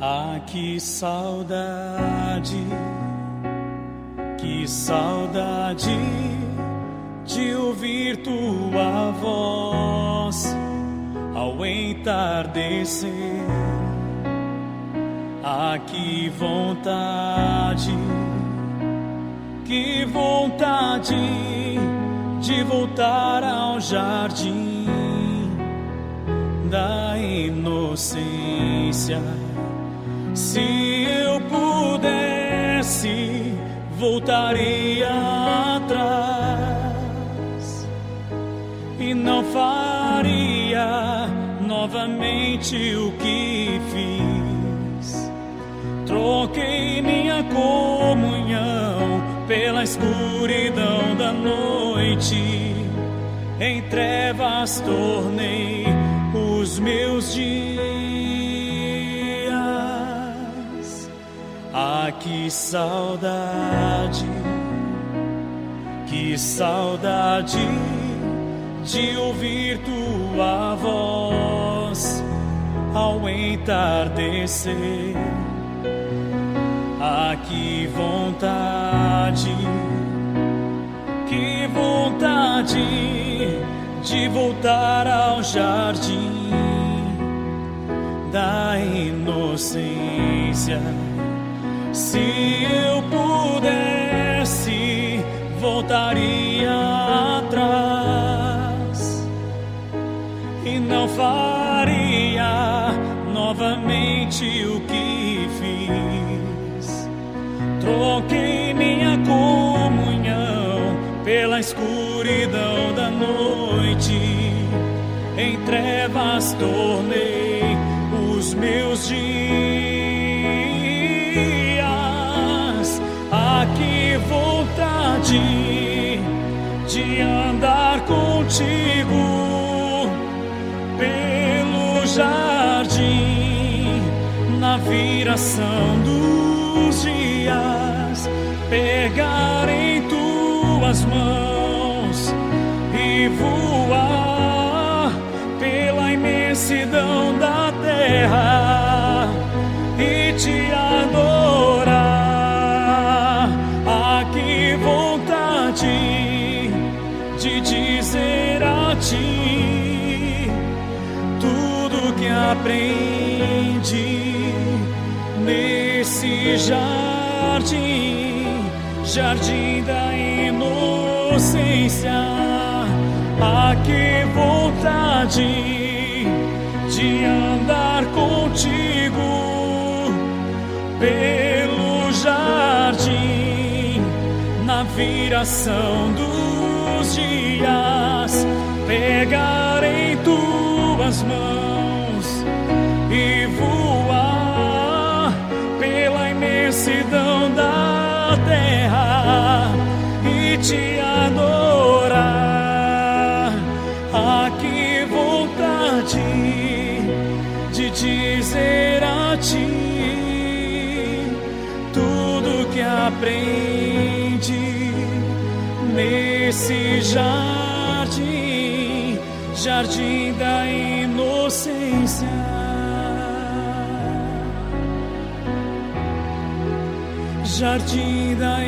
Ah, que saudade, que saudade de ouvir tua voz ao entardecer. Ah, que vontade, que vontade de voltar ao jardim da inocência. Se eu pudesse, voltaria atrás e não faria novamente o que fiz. Troquei minha comunhão pela escuridão da noite. Em trevas tornei os meus dias. Que saudade, que saudade de ouvir tua voz ao entardecer. Ah, que vontade, que vontade de voltar ao jardim da inocência. Se eu pudesse, voltaria atrás e não faria novamente o que fiz. Troquei minha comunhão pela escuridão da noite, em trevas tornei os meus dias. Viração dos dias, pegar em tuas mãos e voar pela imensidão da terra e te adorar. Ah, que vontade de dizer a ti tudo que aprendi nesse jardim, jardim da inocência. Ah, que vontade de andar contigo pelo jardim na viração dos dias, pegar te adorar. Ah, que vontade de dizer a ti tudo que aprendi nesse jardim, jardim da inocência. Jardim da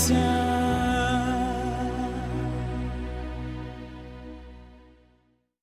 inocência.